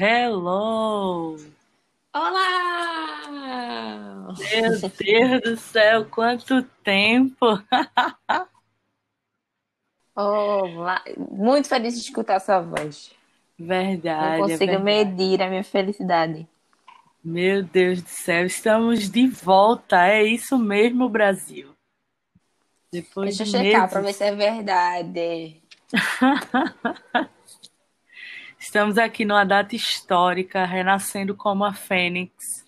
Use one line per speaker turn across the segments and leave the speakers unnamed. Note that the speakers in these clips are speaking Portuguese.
Hello!
Olá!
Meu Deus do céu, quanto tempo!
Olá! Muito feliz de escutar sua voz.
Verdade.
Não consigo
é verdade.
medir a minha felicidade.
Meu Deus do céu, estamos de volta. É isso mesmo, Brasil.
Depois Deixa eu checar para ver se é verdade.
Estamos aqui numa data histórica, renascendo como a Fênix,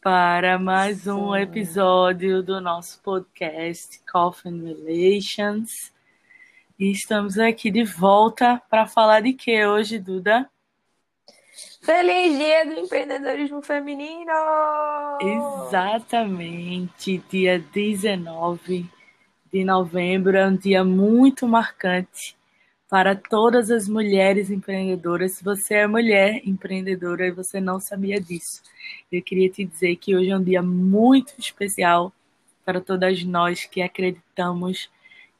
para mais um Sim. episódio do nosso podcast Coffin Relations. E estamos aqui de volta para falar de que hoje, Duda?
Feliz Dia do Empreendedorismo Feminino!
Exatamente, dia 19 de novembro é um dia muito marcante para todas as mulheres empreendedoras. Se você é mulher empreendedora e você não sabia disso, eu queria te dizer que hoje é um dia muito especial para todas nós que acreditamos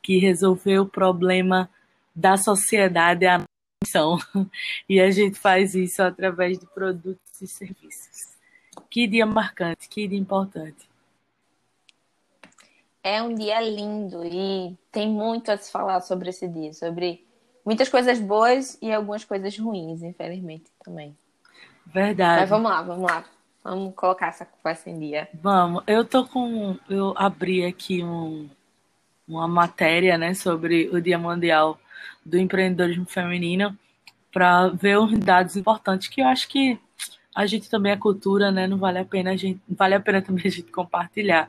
que resolver o problema da sociedade é a missão. E a gente faz isso através de produtos e serviços. Que dia marcante, que dia importante.
É um dia lindo e tem muito a se falar sobre esse dia, sobre muitas coisas boas e algumas coisas ruins, infelizmente, também.
Verdade.
Mas vamos lá, vamos lá. Vamos colocar essa conversa em dia.
Vamos. Eu tô com. Eu abri aqui um, uma matéria, né, sobre o Dia Mundial do Empreendedorismo Feminino para ver uns dados importantes que eu acho que a gente também é cultura, né? Não vale a pena a gente, vale a pena também a gente compartilhar.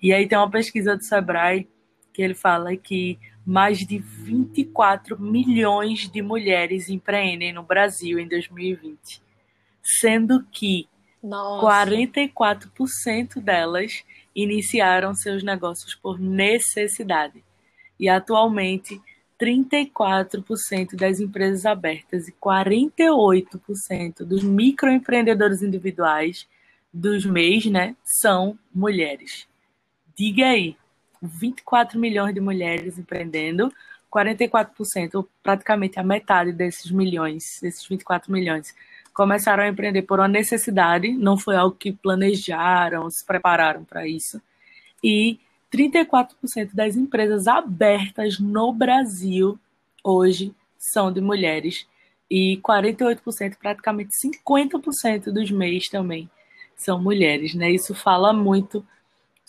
E aí tem uma pesquisa do Sebrae que ele fala que mais de 24 milhões de mulheres empreendem no Brasil em 2020, sendo que Nossa. 44% delas iniciaram seus negócios por necessidade. E atualmente, 34% das empresas abertas e 48% dos microempreendedores individuais dos MEIs, né, são mulheres. Diga aí, 24 milhões de mulheres empreendendo, 44%, praticamente a metade desses milhões, desses 24 milhões, começaram a empreender por uma necessidade, não foi algo que planejaram, se prepararam para isso. E 34% das empresas abertas no Brasil hoje são de mulheres. E 48%, praticamente 50% dos MEIs também são mulheres, né? Isso fala muito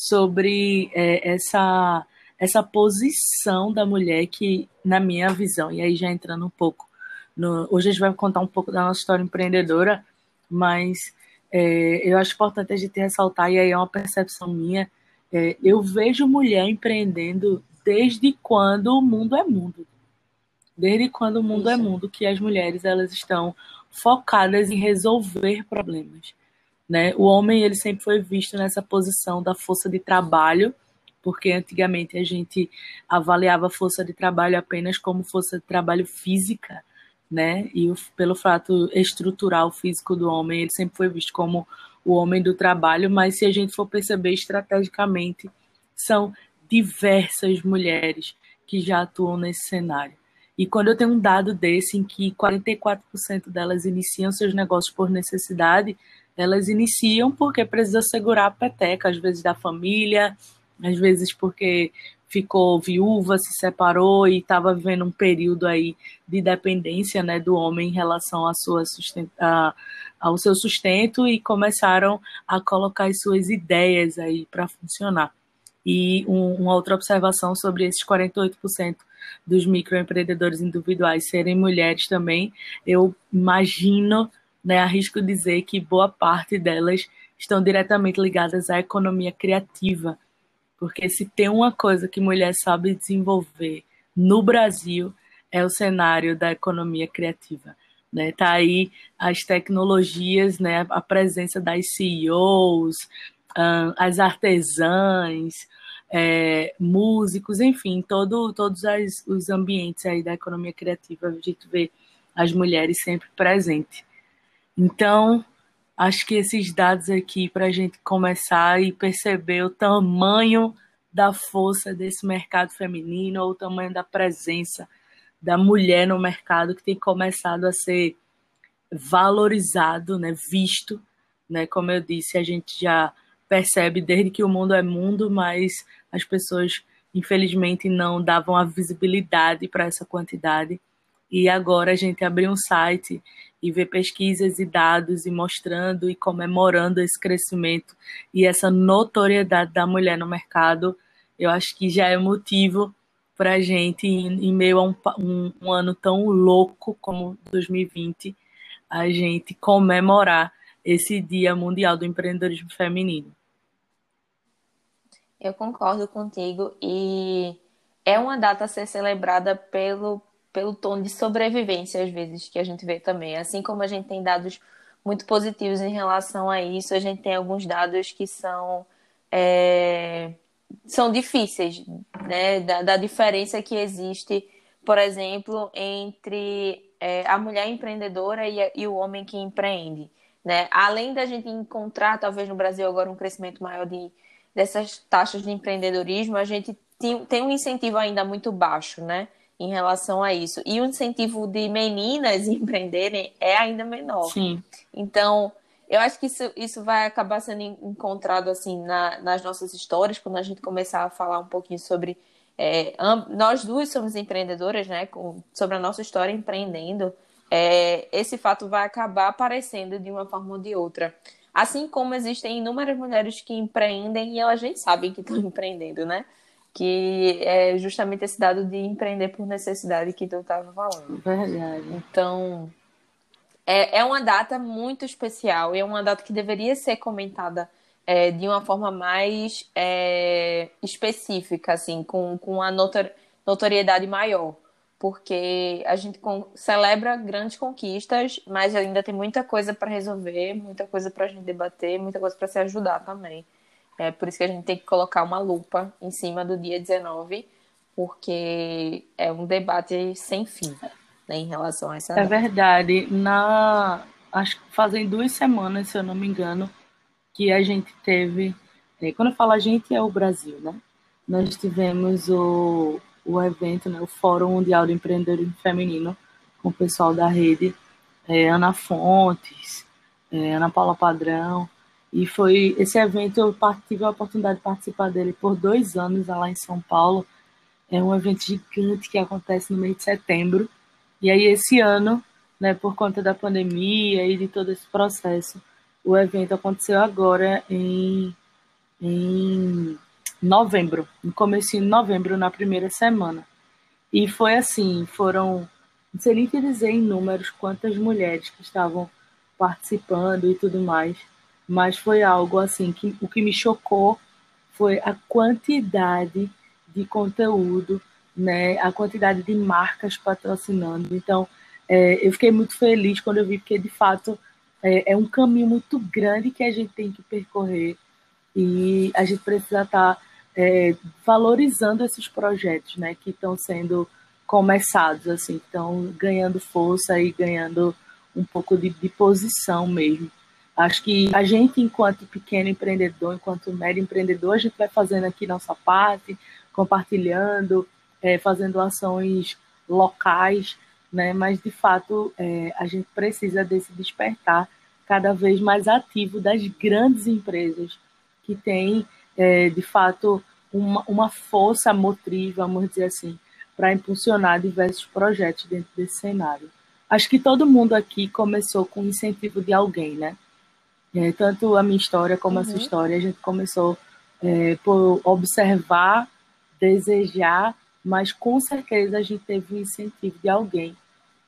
sobre é, essa, essa posição da mulher que, na minha visão, e aí já entrando um pouco, no, hoje a gente vai contar um pouco da nossa história empreendedora, mas é, eu acho importante a gente ressaltar, e aí é uma percepção minha, é, eu vejo mulher empreendendo desde quando o mundo é mundo. Desde quando o mundo é Isso. é mundo, que as mulheres elas estão focadas em resolver problemas. Né? O homem ele sempre foi visto nessa posição da força de trabalho, porque antigamente a gente avaliava a força de trabalho apenas como força de trabalho física, né? E o, pelo fato estrutural físico do homem, ele sempre foi visto como o homem do trabalho, mas se a gente for perceber estrategicamente, são diversas mulheres que já atuam nesse cenário. E quando eu tenho um dado desse em que 44% delas iniciam seus negócios por necessidade, elas iniciam porque precisa segurar a peteca, às vezes da família, às vezes porque ficou viúva, se separou e estava vivendo um período aí de dependência né, do homem em relação à sua a, ao seu sustento e começaram a colocar as suas ideias aí para funcionar. E um, uma outra observação sobre esses 48% dos microempreendedores individuais serem mulheres também, eu imagino né, arrisco dizer que boa parte delas estão diretamente ligadas à economia criativa, porque se tem uma coisa que mulher sabe desenvolver no Brasil é o cenário da economia criativa. Né? Tá aí as tecnologias, né? a presença das CEOs, as artesãs, é, músicos, enfim, todo, todos as, os ambientes aí da economia criativa, a gente vê as mulheres sempre presentes. Então, acho que esses dados aqui para a gente começar e perceber o tamanho da força desse mercado feminino, ou o tamanho da presença da mulher no mercado que tem começado a ser valorizado, né, visto, né, como eu disse, a gente já percebe desde que o mundo é mundo, mas as pessoas infelizmente não davam a visibilidade para essa quantidade. E agora a gente abriu um site e ver pesquisas e dados e mostrando e comemorando esse crescimento e essa notoriedade da mulher no mercado, eu acho que já é motivo para a gente, em, meio a um, um, um ano tão louco como 2020, a gente comemorar esse Dia Mundial do Empreendedorismo Feminino.
Eu concordo contigo e é uma data a ser celebrada pelo, pelo tom de sobrevivência, às vezes, que a gente vê também. Assim como a gente tem dados muito positivos em relação a isso, a gente tem alguns dados que são, é, são difíceis, né? Da, da, diferença que existe, por exemplo, entre é, a mulher empreendedora e, e o homem que empreende. Né? Além da gente encontrar, talvez no Brasil agora, um crescimento maior de, dessas taxas de empreendedorismo, a gente tem, tem um incentivo ainda muito baixo, né? Em relação a isso. E o incentivo de meninas empreenderem é ainda menor.
Sim.
Então, eu acho que isso, isso vai acabar sendo encontrado assim na, nas nossas histórias, quando a gente começar a falar um pouquinho sobre. É, nós duas somos empreendedoras, né? Com, sobre a nossa história empreendendo. É, esse fato vai acabar aparecendo de uma forma ou de outra. Assim como existem inúmeras mulheres que empreendem e elas nem sabem que estão empreendendo, né? Que é justamente esse dado de empreender por necessidade que tu estava falando.
Verdade.
Então, é, é uma data muito especial e é uma data que deveria ser comentada é, de uma forma mais é, específica, assim, com, com uma notor notoriedade maior porque a gente celebra grandes conquistas, mas ainda tem muita coisa para resolver, muita coisa para a gente debater, muita coisa para se ajudar também. É por isso que a gente tem que colocar uma lupa em cima do dia 19, porque é um debate sem fim né, em relação a essa.
É verdade. Na acho que fazem duas semanas, se eu não me engano, que a gente teve. É, quando eu falo a gente, é o Brasil, né? Nós tivemos o o evento, né, o Fórum Mundial de Empreendedorismo Feminino, com o pessoal da rede, é, Ana Fontes, é, Ana Paula Padrão, e foi esse evento, eu tive a oportunidade de participar dele por dois anos lá em São Paulo. É um evento gigante que acontece no mês de setembro. E aí, esse ano, né, por conta da pandemia e de todo esse processo, o evento aconteceu agora em, em novembro, no começo de novembro, na primeira semana. E foi assim, foram, não sei nem te dizer em números quantas mulheres que estavam participando e tudo mais, mas foi algo assim que o que me chocou foi a quantidade de conteúdo, né, a quantidade de marcas patrocinando. Então, é, eu fiquei muito feliz quando eu vi, porque de fato é, é, um caminho muito grande que a gente tem que percorrer e a gente precisa estar tá é, valorizando esses projetos, né, que estão sendo começados, assim, estão ganhando força e ganhando um pouco de, de, posição mesmo. Acho que a gente, enquanto pequeno empreendedor, enquanto médio empreendedor, a gente vai fazendo aqui nossa parte, compartilhando, é, fazendo ações locais, né? Mas de fato é, a gente precisa desse despertar cada vez mais ativo das grandes empresas que têm é, de fato, uma, uma força motriz, vamos dizer assim, para impulsionar diversos projetos dentro desse cenário. Acho que todo mundo aqui começou com incentivo de alguém, né? É, tanto a minha história como uhum. a sua uhum. história, a gente começou é, por observar, desejar, mas com certeza a gente teve um incentivo de alguém.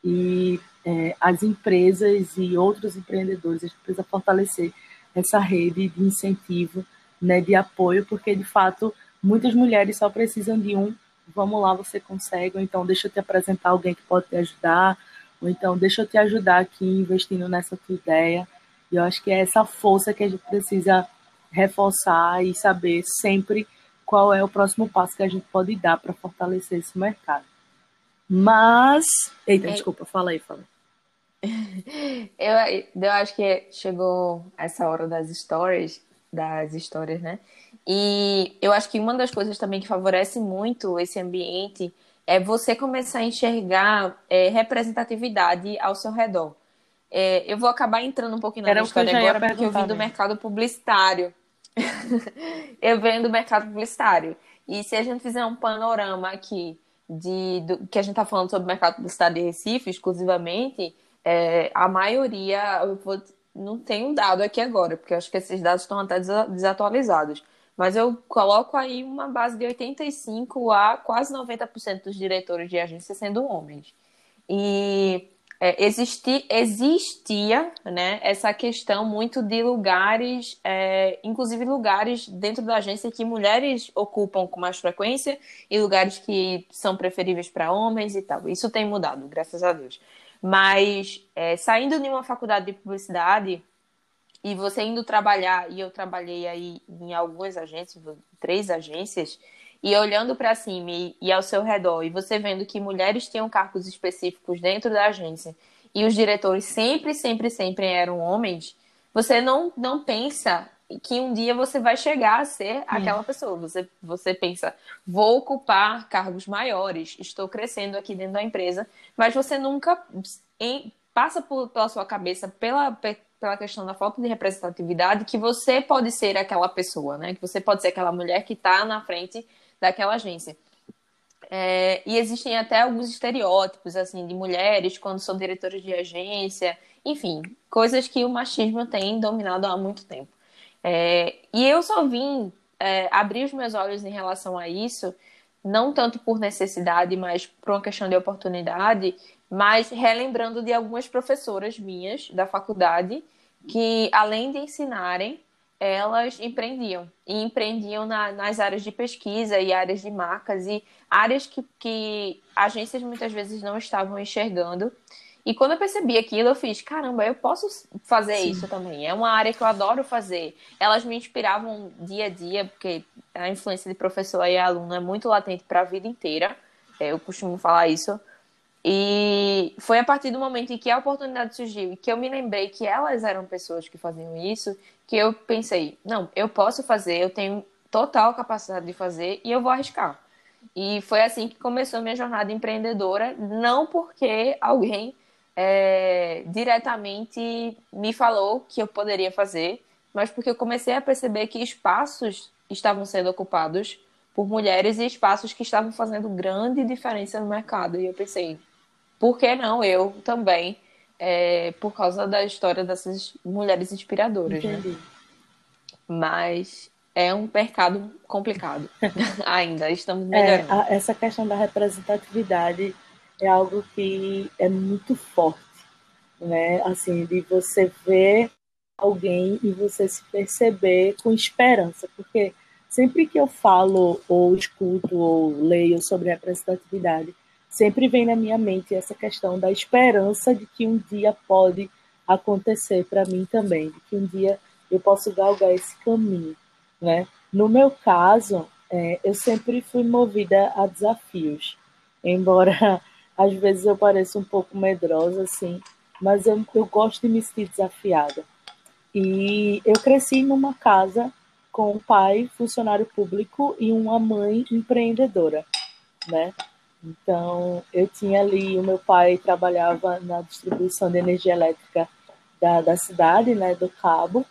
E é, as empresas e outros empreendedores, a gente precisa fortalecer essa rede de incentivo né, de apoio, porque de fato muitas mulheres só precisam de um, vamos lá, você consegue, ou então deixa eu te apresentar alguém que pode te ajudar, ou então deixa eu te ajudar aqui investindo nessa tua ideia. E eu acho que é essa força que a gente precisa reforçar e saber sempre qual é o próximo passo que a gente pode dar para fortalecer esse mercado. Mas. Eita, é... desculpa, fala aí, fala.
Eu, eu acho que chegou essa hora das stories das histórias, né? E eu acho que uma das coisas também que favorece muito esse ambiente é você começar a enxergar é, representatividade ao seu redor. É, eu vou acabar entrando um pouquinho na Era história agora, porque eu vim do mercado publicitário. eu venho do mercado publicitário. E se a gente fizer um panorama aqui de, do, que a gente está falando sobre o mercado publicitário de Recife exclusivamente, é, a maioria, eu vou, não tenho dado aqui agora, porque eu acho que esses dados estão até desatualizados. Mas eu coloco aí uma base de 85 a quase 90% dos diretores de agência sendo homens. E é, existi, existia né, essa questão muito de lugares, é, inclusive lugares dentro da agência que mulheres ocupam com mais frequência e lugares que são preferíveis para homens e tal. Isso tem mudado, graças a Deus. Mas é, saindo de uma faculdade de publicidade e você indo trabalhar, e eu trabalhei aí em algumas agências, três agências, e olhando para cima e, e, ao seu redor, e você vendo que mulheres tinham cargos específicos dentro da agência e os diretores sempre, sempre, sempre eram homens, você não, não pensa que um dia você vai chegar a ser aquela pessoa. Você, você pensa, vou ocupar cargos maiores, estou crescendo aqui dentro da empresa, mas você nunca em, passa por, pela sua cabeça, pela, pela questão da falta de representatividade, que você pode ser aquela pessoa, né? Que você pode ser aquela mulher que está na frente daquela agência. É, e existem até alguns estereótipos, assim, de mulheres quando são diretoras de agência, enfim, coisas que o machismo tem dominado há muito tempo. É, e eu só vim é, abrir os meus olhos em relação a isso, não tanto por necessidade, mas por uma questão de oportunidade, mas relembrando de algumas professoras minhas da faculdade que, além de ensinarem, elas empreendiam. E empreendiam na, nas áreas de pesquisa e áreas de marcas e áreas que, que agências muitas vezes não estavam enxergando. E quando eu percebi aquilo, eu fiz, caramba, eu posso fazer Sim. isso também. É uma área que eu adoro fazer. Elas me inspiravam dia a dia, porque a influência de professor e aluno é muito latente para a vida inteira. É, eu costumo falar isso. E foi a partir do momento em que a oportunidade surgiu e que eu me lembrei que elas eram pessoas que faziam isso, que eu pensei, não, eu posso fazer, eu tenho total capacidade de fazer e eu vou arriscar. E foi assim que começou minha jornada empreendedora, não porque alguém é, diretamente me falou que eu poderia fazer, mas porque eu comecei a perceber que espaços estavam sendo ocupados por mulheres e espaços que estavam fazendo grande diferença no mercado. E eu pensei, por que não eu também? É, por causa da história dessas mulheres inspiradoras, né? Entendi. né? Mas é um mercado complicado ainda, estamos
é, melhorando. É, essa questão da representatividade é algo que é muito forte, né? Assim, de você ver alguém e você se perceber com esperança, porque sempre que eu falo ou escuto ou leio sobre representatividade, sempre vem na minha mente essa questão da esperança de que um dia pode acontecer para mim também, de que um dia eu posso galgar esse caminho, né? No meu caso, é, eu sempre fui movida a desafios, embora às vezes eu pareça um pouco medrosa, assim, mas eu, eu gosto de me sentir desafiada. E eu cresci numa casa com um pai funcionário público e uma mãe empreendedora, né? Então, eu tinha ali, o meu pai trabalhava na distribuição de energia elétrica da, da cidade, né, do Cabo,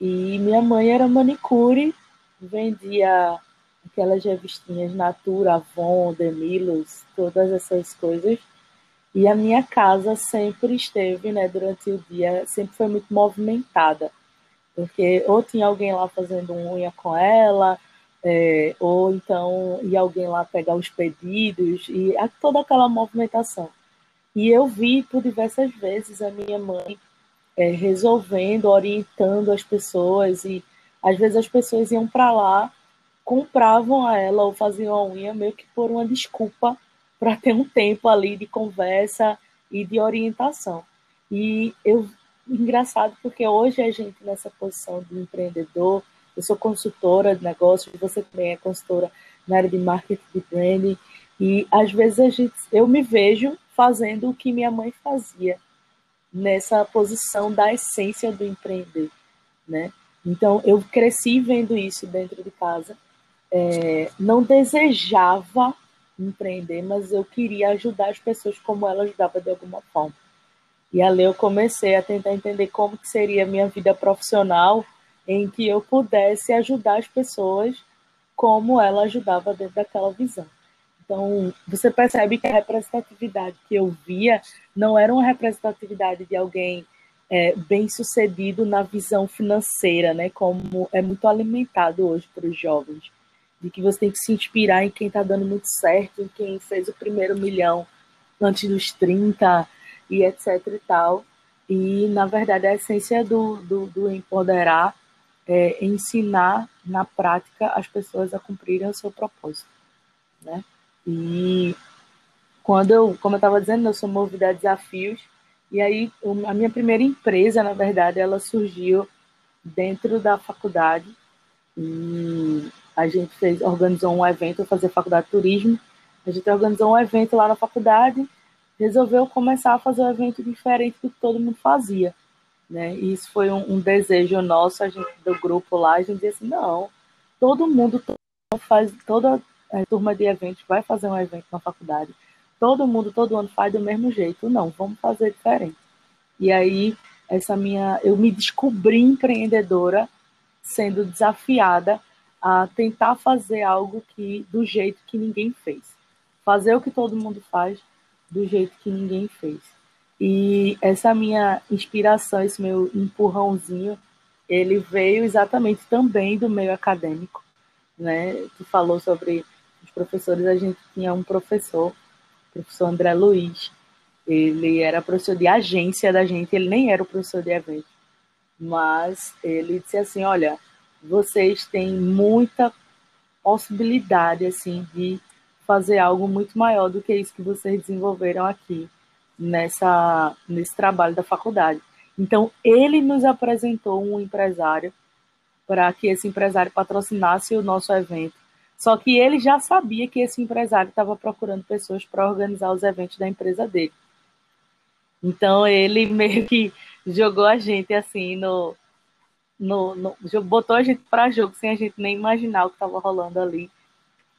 e minha mãe era manicure, vendia aquelas revistinhas Natura, Avon, Demilos, todas essas coisas. E a minha casa sempre esteve, né, durante o dia, sempre foi muito movimentada, porque ou tinha alguém lá fazendo unha com ela, é, ou então ia alguém lá pegar os pedidos e toda aquela movimentação. E eu vi por diversas vezes a minha mãe é, resolvendo, orientando as pessoas e às vezes as pessoas iam para lá, compravam a ela ou faziam a unha meio que por uma desculpa para ter um tempo ali de conversa e de orientação. E eu engraçado porque hoje a gente nessa posição de empreendedor eu sou consultora de negócios, você também é consultora na área de marketing de branding, e às vezes a gente, eu me vejo fazendo o que minha mãe fazia, nessa posição da essência do empreender, né? Então, eu cresci vendo isso dentro de casa. É, não desejava empreender, mas eu queria ajudar as pessoas como ela ajudava de alguma forma. E ali eu comecei a tentar entender como que seria a minha vida profissional em que eu pudesse ajudar as pessoas como ela ajudava dentro daquela visão. Então, você percebe que a representatividade que eu via não era uma representatividade de alguém é, bem sucedido na visão financeira, né? Como é muito alimentado hoje para os jovens, de que você tem que se inspirar em quem está dando muito certo, em quem fez o primeiro milhão antes dos 30 e etc e tal. E, na verdade, a essência do, do, do empoderar é ensinar na prática as pessoas a cumprirem o seu propósito, né? E quando eu, como eu estava dizendo, eu sou movida a desafios, e aí a minha primeira empresa, na verdade, ela surgiu dentro da faculdade, e a gente fez, organizou um evento, eu fazia faculdade de turismo, a gente organizou um evento lá na faculdade, resolveu começar a fazer um evento diferente do que todo mundo fazia. Né? E isso foi um, um, desejo nosso, gente do grupo lá, a gente disse assim, não, todo mundo faz, toda a turma de eventos vai fazer um evento na faculdade. Todo mundo, todo ano faz do mesmo jeito. Não, vamos fazer diferente. E aí, essa minha, eu me descobri empreendedora sendo desafiada a tentar fazer algo que do jeito que ninguém fez. Fazer o que todo mundo faz do jeito que ninguém fez. E essa minha inspiração, esse meu empurrãozinho, ele veio exatamente também do meio acadêmico, né? Tu falou sobre os professores, a gente tinha um professor, o professor André Luiz, ele era professor de agência da gente, ele nem era o professor de evento, mas ele disse assim, olha, vocês têm muita possibilidade, assim, de fazer algo muito maior do que isso que vocês desenvolveram aqui nessa, nesse trabalho da faculdade. Então, ele nos apresentou um empresário para que esse empresário patrocinasse o nosso evento. Só que ele já sabia que esse empresário estava procurando pessoas para organizar os eventos da empresa dele. Então, ele meio que jogou a gente assim no. no, no botou a gente para jogo sem a gente nem imaginar o que estava rolando ali.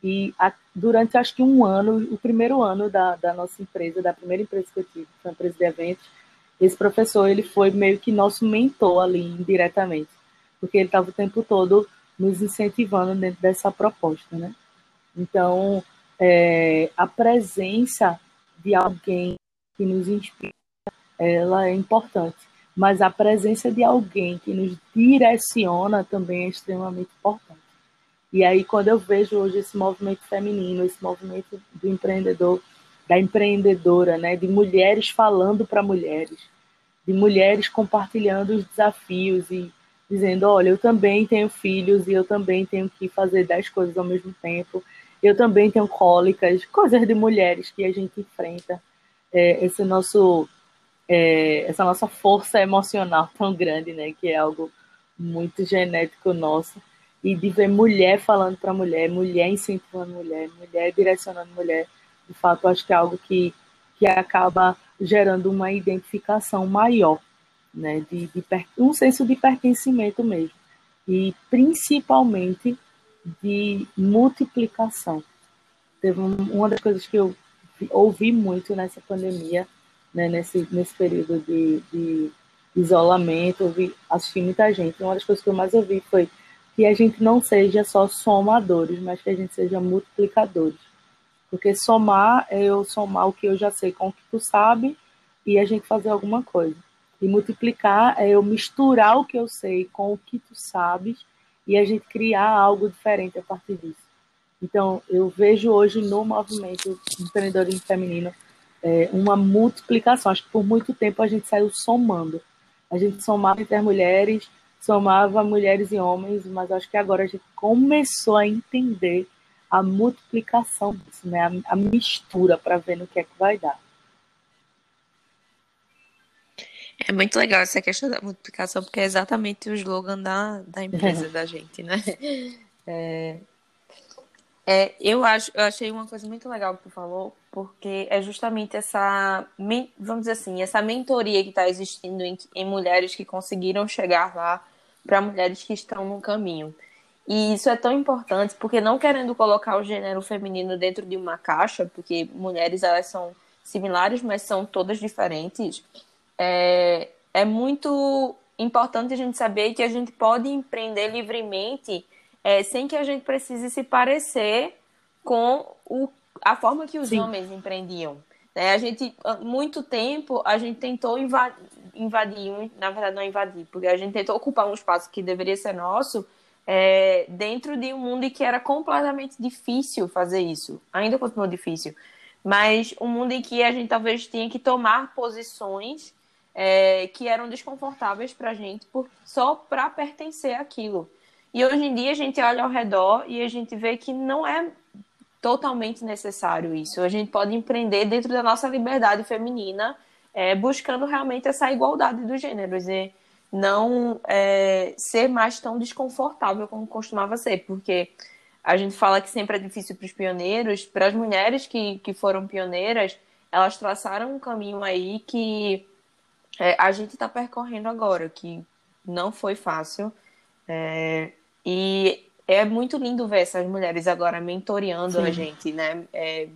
E a, durante acho que um ano, o primeiro ano da, da nossa empresa, da primeira empresa que eu tive, foi uma empresa de eventos, esse professor ele foi meio que nosso mentor ali indiretamente, porque ele estava o tempo todo nos incentivando dentro dessa proposta, né? Então, é, a presença de alguém que nos inspira, ela é importante, mas a presença de alguém que nos direciona também é extremamente importante. E aí, quando eu vejo hoje esse movimento feminino, esse movimento do empreendedor, da empreendedora, né, de mulheres falando para mulheres, de mulheres compartilhando os desafios e dizendo: olha, eu também tenho filhos e eu também tenho que fazer dez coisas ao mesmo tempo, eu também tenho cólicas, coisas de mulheres que a gente enfrenta. É, esse nosso, é, essa nossa força emocional tão grande, né, que é algo muito genético nosso e de ver mulher falando para mulher, mulher incentivando mulher, mulher direcionando mulher, de fato, acho que é algo que, que acaba gerando uma identificação maior, né, de, de um senso de pertencimento mesmo, e principalmente de multiplicação. Teve uma das coisas que eu ouvi muito nessa pandemia, né, nesse, nesse período de, de isolamento, ouvi, assisti muita gente. Uma das coisas que eu mais ouvi foi que a gente não seja só somadores, mas que a gente seja multiplicadores. Porque somar é eu somar o que eu já sei com o que tu sabe e a gente fazer alguma coisa. E multiplicar é eu misturar o que eu sei com o que tu sabes e a gente criar algo diferente a partir disso. Então, eu vejo hoje no movimento empreendedorismo feminino é, uma multiplicação. Acho que por muito tempo a gente saiu somando. A gente somava entre as mulheres, somava mulheres e homens, mas acho que agora a gente começou a entender a multiplicação disso, né? a, a mistura para ver no que é que vai dar.
É muito legal essa questão da multiplicação, porque é exatamente o slogan da, da empresa da gente, né? É, é, eu, acho, eu achei uma coisa muito legal que tu falou, porque é justamente essa, vamos dizer assim, essa mentoria que está existindo em, em mulheres que conseguiram chegar lá para mulheres que estão no caminho. E isso é tão importante porque não querendo colocar o gênero feminino dentro de uma caixa, porque mulheres elas são similares, mas são todas diferentes. é, é muito importante a gente saber que a gente pode empreender livremente é, sem que a gente precise se parecer com o, a forma que os Sim. homens empreendiam. Né? A gente, muito tempo, a gente tentou invadir, invadir, na verdade não é invadir, porque a gente tentou ocupar um espaço que deveria ser nosso é, dentro de um mundo em que era completamente difícil fazer isso. Ainda continua difícil. Mas um mundo em que a gente talvez tinha que tomar posições é, que eram desconfortáveis para a gente por, só para pertencer àquilo. E hoje em dia a gente olha ao redor e a gente vê que não é totalmente necessário isso. A gente pode empreender dentro da nossa liberdade feminina, é, buscando realmente essa igualdade dos gêneros e não é, ser mais tão desconfortável como costumava ser, porque a gente fala que sempre é difícil para os pioneiros, para as mulheres que, que foram pioneiras, elas traçaram um caminho aí que é, a gente está percorrendo agora, que não foi fácil. É, e é muito lindo ver essas mulheres agora mentoreando Sim. a gente, né? É,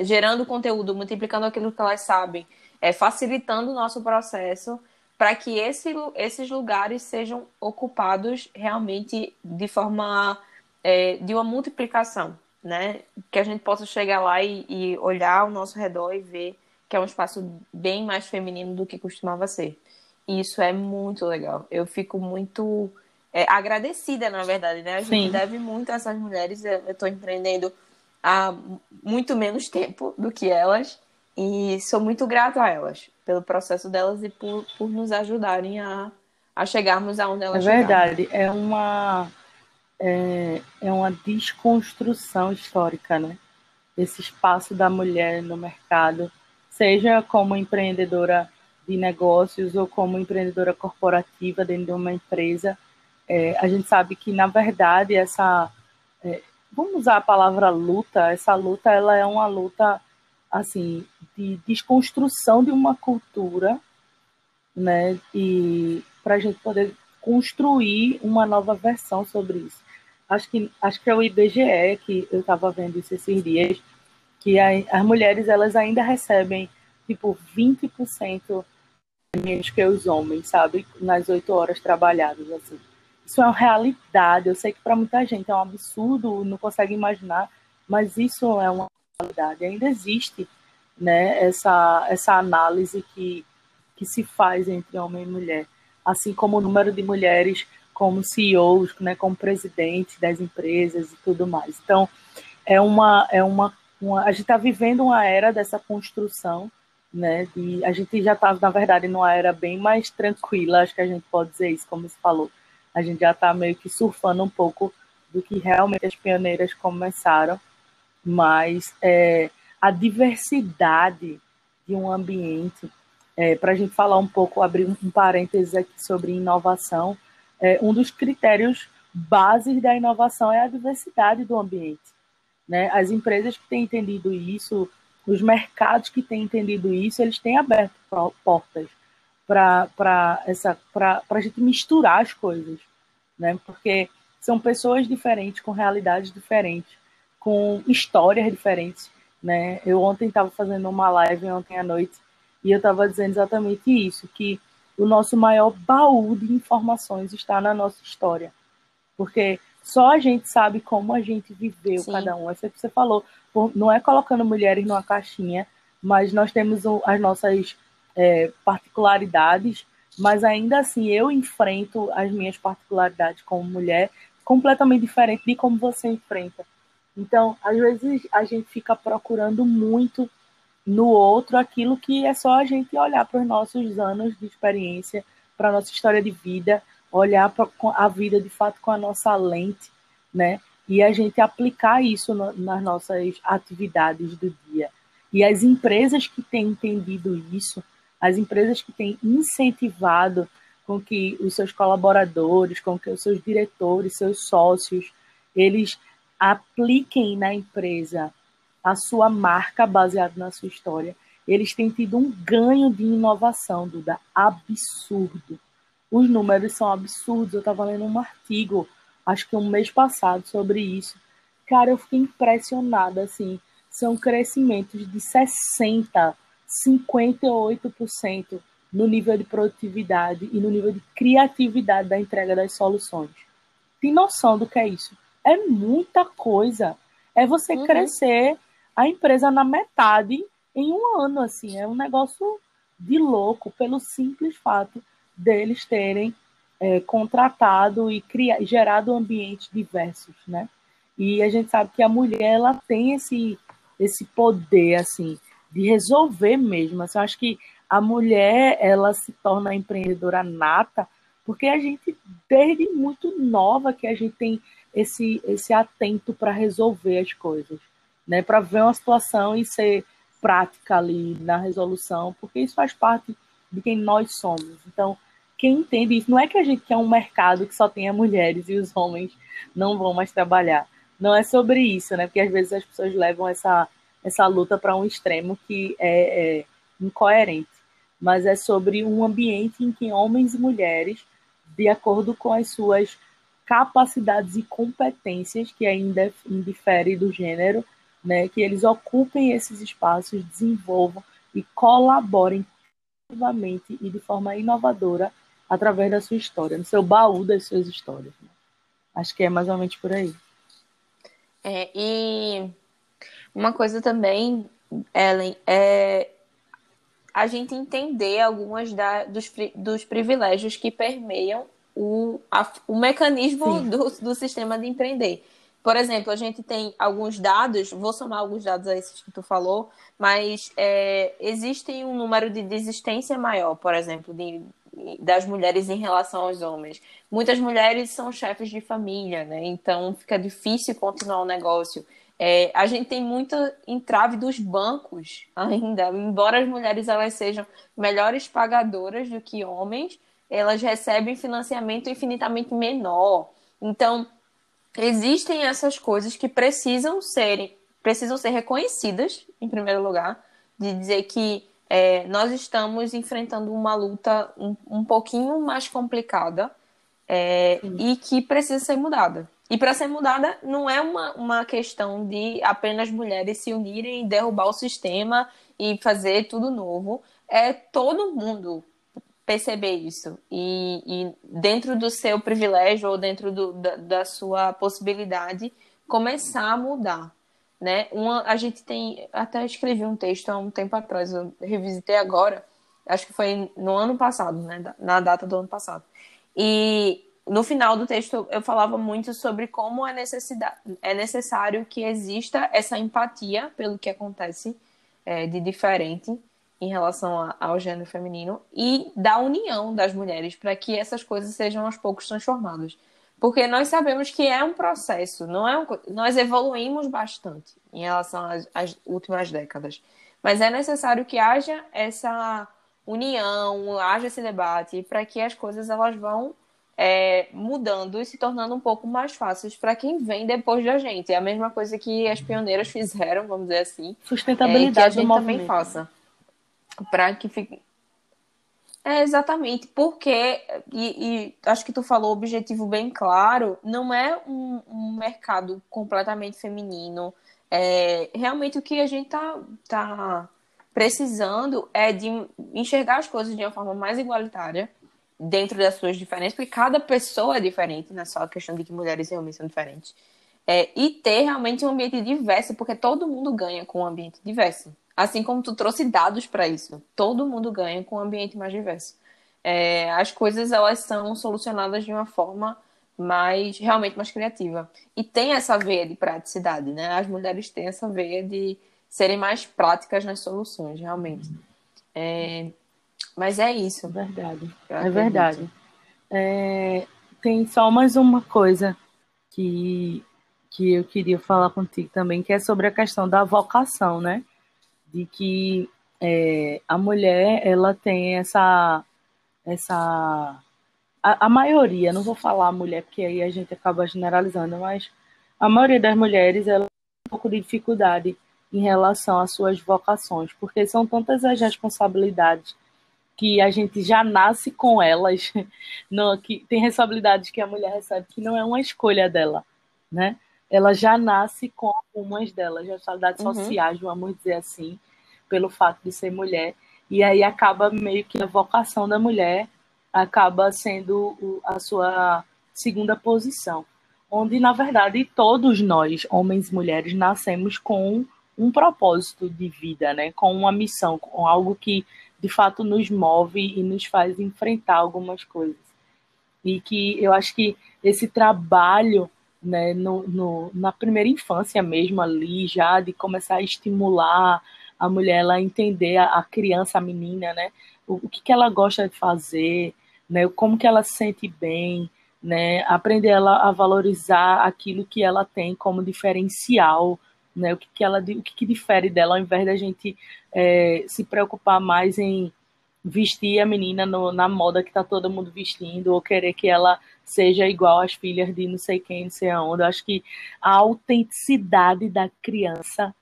gerando conteúdo, multiplicando aquilo que elas sabem, é, facilitando o nosso processo para que esse, esses lugares sejam ocupados realmente de forma é, de uma multiplicação, né? Que a gente possa chegar lá e, e olhar ao nosso redor e ver que é um espaço bem mais feminino do que costumava ser. E isso é muito legal. Eu fico muito é, agradecida, na verdade, né? A gente Sim. deve muito a essas mulheres. Eu estou empreendendo há muito menos tempo do que elas. E sou muito grata a elas pelo processo delas e por, por nos ajudarem a, a chegarmos aonde elas
É verdade. Chegaram. É uma, é, é uma desconstrução histórica, né? Esse espaço da mulher no mercado seja como empreendedora de negócios ou como empreendedora corporativa dentro de uma empresa, é, a gente sabe que, na verdade, essa. É, vamos usar a palavra luta, essa luta ela é uma luta assim de desconstrução de uma cultura, né? E para a gente poder construir uma nova versão sobre isso. Acho que acho que é o IBGE que eu estava vendo isso esses dias que a, as mulheres elas ainda recebem tipo 20% menos que os homens, sabe? Nas oito horas trabalhadas, assim. Isso é uma realidade. Eu sei que para muita gente é um absurdo, não consegue imaginar, mas isso é uma realidade. Ainda existe, né? Essa essa análise que que se faz entre homem e mulher, assim como o número de mulheres como CEOs, né, como presidentes das empresas e tudo mais. Então, é uma é uma uma, a gente está vivendo uma era dessa construção, né? De, a gente já está, na verdade, numa era bem mais tranquila, acho que a gente pode dizer isso, como você falou. A gente já está meio que surfando um pouco do que realmente as pioneiras começaram, mas é, a diversidade de um ambiente, é, para a gente falar um pouco, abrir um parênteses aqui sobre inovação, é, um dos critérios bases da inovação é a diversidade do ambiente. Né? As empresas que têm entendido isso, os mercados que têm entendido isso, eles têm aberto portas para essa para a gente misturar as coisas, né? Porque são pessoas diferentes com realidades diferentes, com histórias diferentes, né? Eu ontem estava fazendo uma live ontem à noite e eu estava dizendo exatamente isso, que o nosso maior baú de informações está na nossa história, porque só a gente sabe como a gente viveu Sim. cada um. É isso que você falou. Não é colocando mulheres numa caixinha, mas nós temos as nossas é, particularidades, mas ainda assim eu enfrento as minhas particularidades como mulher completamente diferente de como você enfrenta. Então, às vezes a gente fica procurando muito no outro aquilo que é só a gente olhar para os nossos anos de experiência, para a nossa história de vida, olhar para a vida de fato com a nossa lente, né? E a gente aplicar isso no, nas nossas atividades do dia. E as empresas que têm entendido isso, as empresas que têm incentivado com que os seus colaboradores, com que os seus diretores, seus sócios, eles apliquem na empresa a sua marca baseada na sua história, eles têm tido um ganho de inovação, Duda, absurdo os números são absurdos. Eu estava lendo um artigo, acho que um mês passado, sobre isso. Cara, eu fiquei impressionada, assim. São crescimentos de 60%, 58% no nível de produtividade e no nível de criatividade da entrega das soluções. Tem noção do que é isso? É muita coisa. É você uhum. crescer a empresa na metade em um ano, assim. É um negócio de louco pelo simples fato deles terem é, contratado e criado, gerado ambientes diversos, né? E a gente sabe que a mulher ela tem esse esse poder assim de resolver mesmo. Assim, eu acho que a mulher ela se torna empreendedora nata porque a gente desde muito nova que a gente tem esse esse atento para resolver as coisas, né? Para ver uma situação e ser prática ali na resolução, porque isso faz parte de quem nós somos. Então, quem entende isso, não é que a gente quer um mercado que só tenha mulheres e os homens não vão mais trabalhar. Não é sobre isso, né? Porque às vezes as pessoas levam essa, essa luta para um extremo que é, é incoerente. Mas é sobre um ambiente em que homens e mulheres, de acordo com as suas capacidades e competências, que ainda indifere do gênero, né, que eles ocupem esses espaços, desenvolvam e colaborem ativamente e de forma inovadora através da sua história, no seu baú das suas histórias. Né? Acho que é mais ou menos por aí.
É, e uma coisa também, Ellen, é a gente entender algumas da, dos, dos privilégios que permeiam o, a, o mecanismo do, do sistema de empreender. Por exemplo, a gente tem alguns dados, vou somar alguns dados a esses que tu falou, mas é, existe um número de desistência maior, por exemplo, de, das mulheres em relação aos homens. Muitas mulheres são chefes de família, né? Então fica difícil continuar o negócio. É, a gente tem muita entrave dos bancos ainda, embora as mulheres elas sejam melhores pagadoras do que homens, elas recebem financiamento infinitamente menor. Então, existem essas coisas que precisam serem precisam ser reconhecidas em primeiro lugar de dizer que é, nós estamos enfrentando uma luta um, um pouquinho mais complicada é, e que precisa ser mudada. E para ser mudada não é uma, uma questão de apenas mulheres se unirem e derrubar o sistema e fazer tudo novo. É todo mundo perceber isso. E, e, dentro do seu privilégio ou dentro do, da, da, sua possibilidade começar a mudar né? Uma a gente tem até escrevi um texto há um tempo atrás eu revisitei agora acho que foi no ano passado né? Na data do ano passado. E no final do texto eu falava muito sobre como é necessidade é necessário que exista essa empatia pelo que acontece é, de diferente em relação ao gênero feminino e da união das mulheres para que essas coisas sejam aos poucos transformadas. Porque nós sabemos que é um processo, não é um, nós evoluímos bastante em relação às, às últimas décadas. Mas é necessário que haja essa união, haja esse debate para que as coisas elas vão é, mudando e se tornando um pouco mais fáceis para quem vem depois da gente. É a mesma coisa que as pioneiras fizeram, vamos dizer assim.
Sustentabilidade é, que a
gente também faça para que fique. É, exatamente, porque, e, e, acho que tu falou o objetivo bem claro, não é um, um mercado completamente feminino. É, realmente o que a gente tá, tá precisando é de enxergar as coisas de uma forma mais igualitária, dentro das suas diferenças, porque cada pessoa é diferente, não é só a questão de que mulheres e homens são diferentes. É, e ter realmente um ambiente diverso, porque todo mundo ganha com um ambiente diverso. Assim como tu trouxe dados para isso. Todo mundo ganha com um ambiente mais diverso. É, as coisas elas são solucionadas de uma forma mais realmente mais criativa. E tem essa veia de praticidade, né? As mulheres têm essa veia de serem mais práticas nas soluções, realmente. É, mas é isso.
É verdade. É verdade. É, tem só mais uma coisa que, que eu queria falar contigo também, que é sobre a questão da vocação, né? de que é, a mulher ela tem essa essa a, a, maioria, não vou falar a mulher porque aí a gente acaba generalizando, mas a maioria das mulheres ela tem um pouco de dificuldade em relação às suas vocações, porque são tantas as responsabilidades que a gente já nasce com elas, no, que tem responsabilidades que a mulher recebe que não é uma escolha dela, né? ela já nasce com algumas delas, responsabilidades uhum. sociais, vamos dizer assim, pelo fato de ser mulher. e aí acaba meio que a vocação da mulher acaba sendo a sua segunda posição, onde na verdade todos nós, homens e mulheres, nascemos com um propósito de vida, né? Com uma missão, com algo que de fato nos move e nos faz enfrentar algumas coisas. E que eu acho que esse trabalho né, no, no, na primeira infância mesmo ali, já de começar a estimular a mulher a entender a, a criança, a menina, né, o, o, que, que ela gosta de fazer, né, como que ela se sente bem, né, aprender ela a valorizar aquilo que ela tem como diferencial, né, o que, que ela o que, que difere dela, ao invés da gente é, se preocupar mais em vestir a menina no, na moda que tá todo mundo vestindo, ou querer que ela seja igual às filhas de não sei quem, não sei aonde. Eu acho que a autenticidade da criança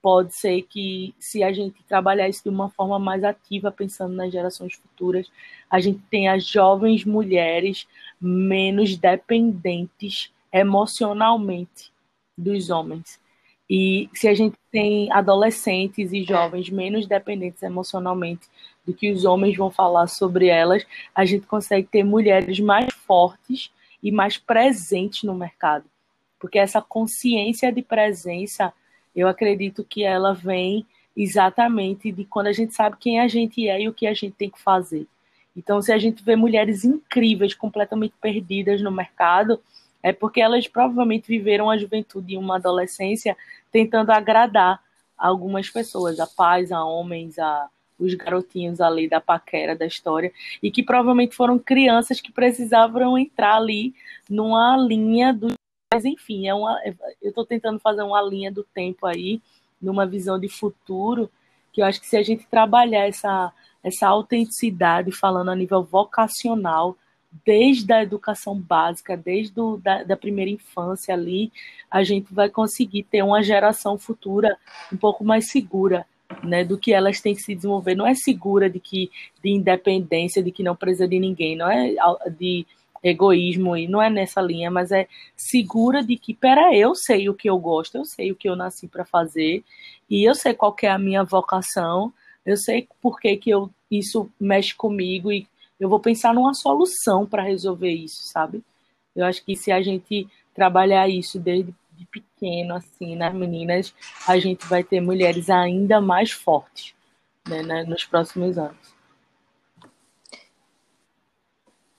pode ser que, se a gente trabalhar isso de uma forma mais ativa, pensando nas gerações futuras, a gente tenha jovens mulheres menos dependentes emocionalmente dos homens. E se a gente tem adolescentes e jovens menos dependentes emocionalmente do que os homens vão falar sobre elas, a gente consegue ter mulheres mais fortes e mais presentes no mercado. Porque essa consciência de presença, eu acredito que ela vem exatamente de quando a gente sabe quem a gente é e o que a gente tem que fazer. Então, se a gente vê mulheres incríveis, completamente perdidas no mercado, é porque elas provavelmente viveram a juventude e uma adolescência tentando agradar algumas pessoas, a pais, a homens, a os garotinhos ali da paquera da história, e que provavelmente foram crianças que precisavam entrar ali numa linha do. Mas enfim, é uma, eu estou tentando fazer uma linha do tempo aí, numa visão de futuro, que eu acho que se a gente trabalhar essa, essa autenticidade, falando a nível vocacional, desde a educação básica, desde o, da, da, primeira infância ali, a gente vai conseguir ter uma geração futura um pouco mais segura, né, do que elas têm que se desenvolver. Não é segura de que de independência, de que não precisa de ninguém, não é de egoísmo e não é nessa linha, mas é segura de que, pera, eu sei o que eu gosto, eu sei o que eu nasci para fazer e eu sei qual é a minha vocação, eu sei por que, que eu, isso mexe comigo e eu vou pensar numa solução para resolver isso, sabe? Eu acho que se a gente trabalhar isso desde de pequeno, assim, nas meninas, a gente vai ter mulheres ainda mais fortes né, né, nos próximos anos.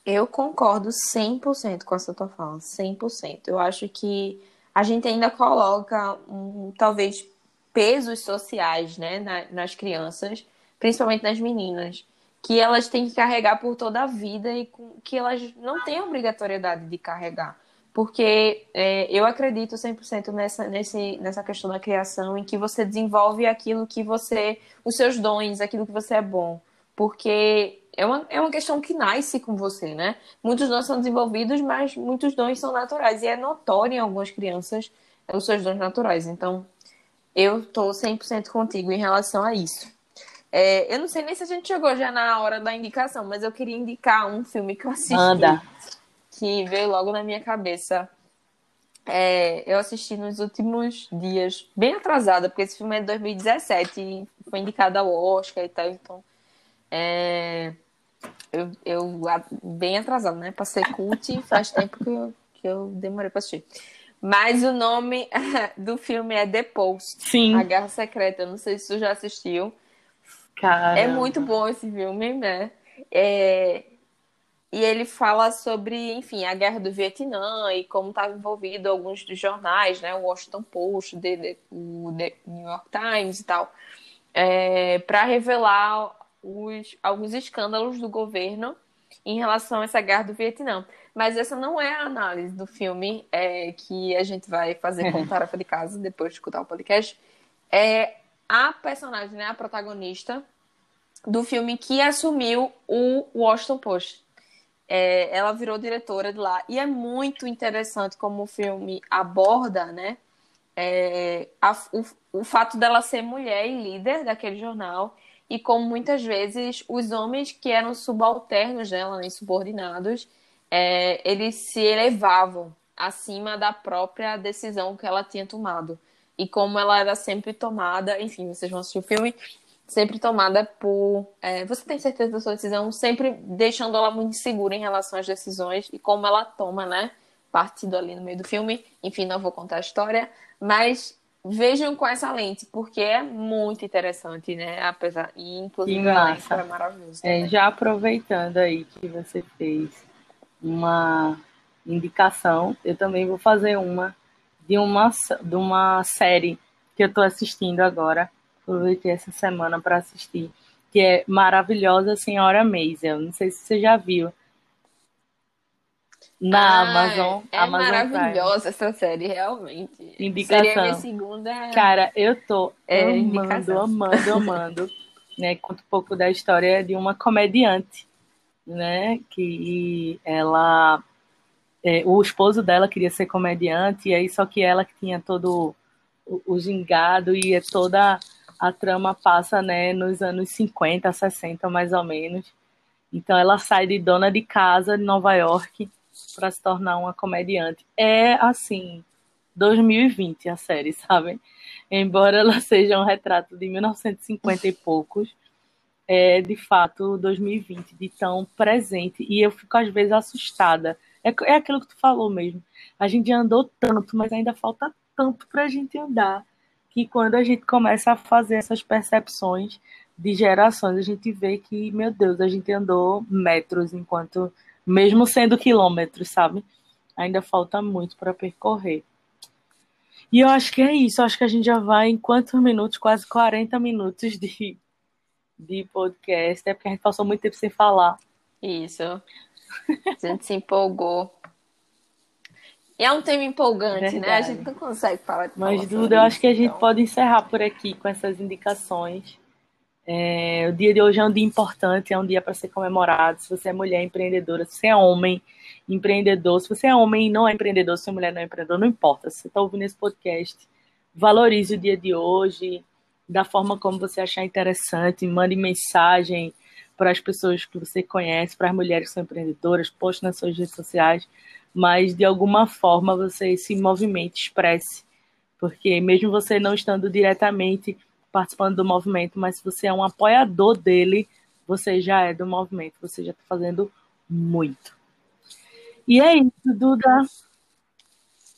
Eu concordo 100% com essa tua fala, 100%. Eu acho que a gente ainda coloca, um, talvez, pesos sociais né, nas crianças, principalmente nas meninas, que elas têm que carregar por toda a vida e que elas não têm obrigatoriedade de carregar. Porque é, eu acredito 100% nessa, nesse, nessa questão da criação, em que você desenvolve aquilo que você. os seus dons, aquilo que você é bom. Porque é uma, é uma questão que nasce com você, né? Muitos dons são desenvolvidos, mas muitos dons são naturais. E é notório em algumas crianças os seus dons naturais. Então, eu estou 100% contigo em relação a isso. É, eu não sei nem se a gente chegou já na hora da indicação, mas eu queria indicar um filme que eu assisti. Que veio logo na minha cabeça. É, eu assisti nos últimos dias, bem atrasada, porque esse filme é de 2017 e foi indicado ao Oscar e tal, então. É, eu, eu bem atrasada, né? Passei cult faz tempo que eu, que eu demorei pra assistir. Mas o nome do filme é The Post
Sim.
A Guerra Secreta. Eu não sei se tu já assistiu.
Caramba.
É muito bom esse filme, né? É, e ele fala sobre, enfim, a guerra do Vietnã e como estava envolvido alguns dos jornais, né, o Washington Post, o The New York Times e tal, é, para revelar os, alguns escândalos do governo em relação a essa guerra do Vietnã. Mas essa não é a análise do filme é, que a gente vai fazer como tarefa de casa depois de escutar o podcast. É a personagem, né, a protagonista do filme que assumiu o Washington Post é, ela virou diretora de lá. E é muito interessante como o filme aborda, né? É, a, o, o fato dela ser mulher e líder daquele jornal e como muitas vezes os homens que eram subalternos dela, né, subordinados, é, eles se elevavam acima da própria decisão que ela tinha tomado. E como ela era sempre tomada, enfim, vocês vão assistir o filme, sempre tomada por. É, você tem certeza da sua decisão, sempre deixando ela muito segura em relação às decisões e como ela toma, né? Partido ali no meio do filme. Enfim, não vou contar a história, mas vejam com essa lente, porque é muito interessante, né? Apesar, e inclusive
que
é maravilhoso.
É, já aproveitando aí que você fez uma indicação, eu também vou fazer uma de uma, de uma série que eu estou assistindo agora. Aproveitei essa semana para assistir, que é Maravilhosa Senhora Maisel. Não sei se você já viu. Na ah, Amazon.
É
Amazon
maravilhosa Prime. essa série, realmente.
Indicação.
Seria minha segunda.
Cara, eu tô é, amando, indicação. amando, amando. né? Conta um pouco da história de uma comediante, né? Que ela. É, o esposo dela queria ser comediante, e aí só que ela que tinha todo o, o gingado e é toda a trama passa né, nos anos 50, 60 mais ou menos. Então ela sai de dona de casa de Nova York para se tornar uma comediante. É assim, 2020 a série, sabe? Embora ela seja um retrato de 1950 e poucos, é de fato 2020, de tão presente. E eu fico às vezes assustada. É, é aquilo que tu falou mesmo. A gente andou tanto, mas ainda falta tanto para a gente andar que quando a gente começa a fazer essas percepções de gerações, a gente vê que, meu Deus, a gente andou metros enquanto mesmo sendo quilômetros, sabe? Ainda falta muito para percorrer. E eu acho que é isso. Eu acho que a gente já vai em quantos minutos? Quase 40 minutos de, de podcast. É porque a gente passou muito tempo sem falar.
Isso. A gente se empolgou. E é um tema empolgante, Verdade. né? A gente não consegue falar de
Mas, Duda, eu acho que a gente então. pode encerrar por aqui com essas indicações. É, o dia de hoje é um dia importante, é um dia para ser comemorado. Se você é mulher empreendedora, se você é homem empreendedor, se você é homem e não é empreendedor, se você é mulher não é empreendedor, não importa. Se você está ouvindo esse podcast, valorize o dia de hoje da forma como você achar interessante, mande mensagem para as pessoas que você conhece, para as mulheres que são empreendedoras, poste nas suas redes sociais, mas de alguma forma você se movimente, expresse, porque mesmo você não estando diretamente participando do movimento, mas se você é um apoiador dele, você já é do movimento, você já está fazendo muito. E é isso, Duda.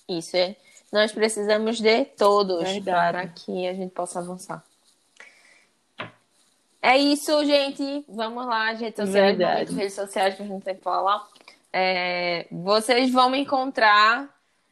Isso é. Nós precisamos de todos Verdade. para que a gente possa avançar. É isso, gente. Vamos lá, redes sociais, redes sociais que a gente tem que falar. É, vocês vão me encontrar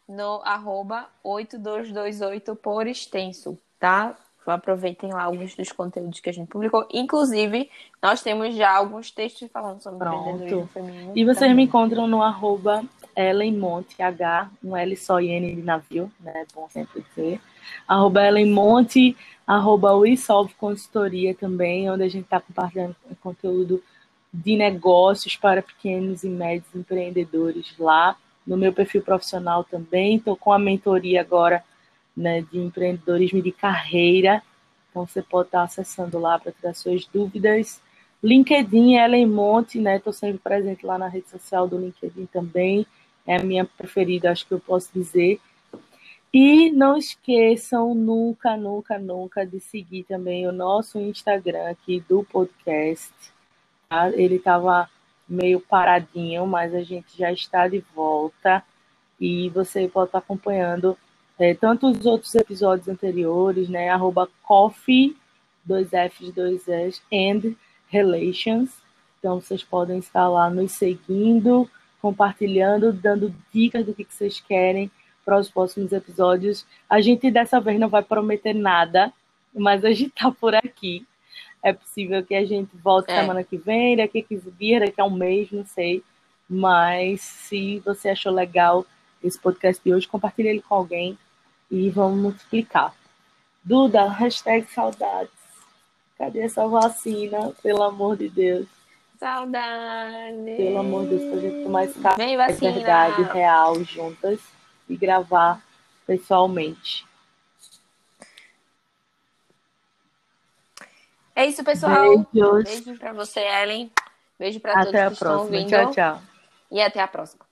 no arroba 8228 por extenso, tá? aproveitem lá alguns dos conteúdos que a gente publicou. Inclusive, nós temos já alguns textos falando sobre
Pronto. feminino. E vocês também. me encontram no arroba Ellen Monte, H, um L só e N de navio, né? É bom sempre dizer. Arroba Ellen Monte, arroba Uisolve Consultoria também, onde a gente está compartilhando conteúdo de negócios para pequenos e médios empreendedores lá. No meu perfil profissional também, estou com a mentoria agora né, de empreendedorismo de carreira. Então você pode estar acessando lá para tirar suas dúvidas. LinkedIn, Ellen Monte, né? Estou sempre presente lá na rede social do LinkedIn também. É a minha preferida, acho que eu posso dizer. E não esqueçam nunca, nunca, nunca de seguir também o nosso Instagram aqui do podcast. Tá? Ele estava meio paradinho, mas a gente já está de volta. E você pode estar acompanhando é, tanto os outros episódios anteriores, né? Arroba coffee, dois Fs, dois S, and relations. Então, vocês podem estar lá nos seguindo, compartilhando, dando dicas do que, que vocês querem para os próximos episódios. A gente dessa vez não vai prometer nada, mas a gente tá por aqui. É possível que a gente volte é. semana que vem, daqui a 15 dias, daqui a um mês, não sei. Mas se você achou legal esse podcast de hoje, compartilhe ele com alguém e vamos multiplicar. Duda, hashtag saudades. Cadê essa vacina? Pelo amor de Deus.
Saudades.
Pelo amor de Deus, pra gente tomar esse café de verdade, real, juntas e gravar pessoalmente.
É isso, pessoal. Beijos. Beijo pra você, Ellen. Beijo pra todos que estão ouvindo.
Tchau, tchau.
E até a próxima.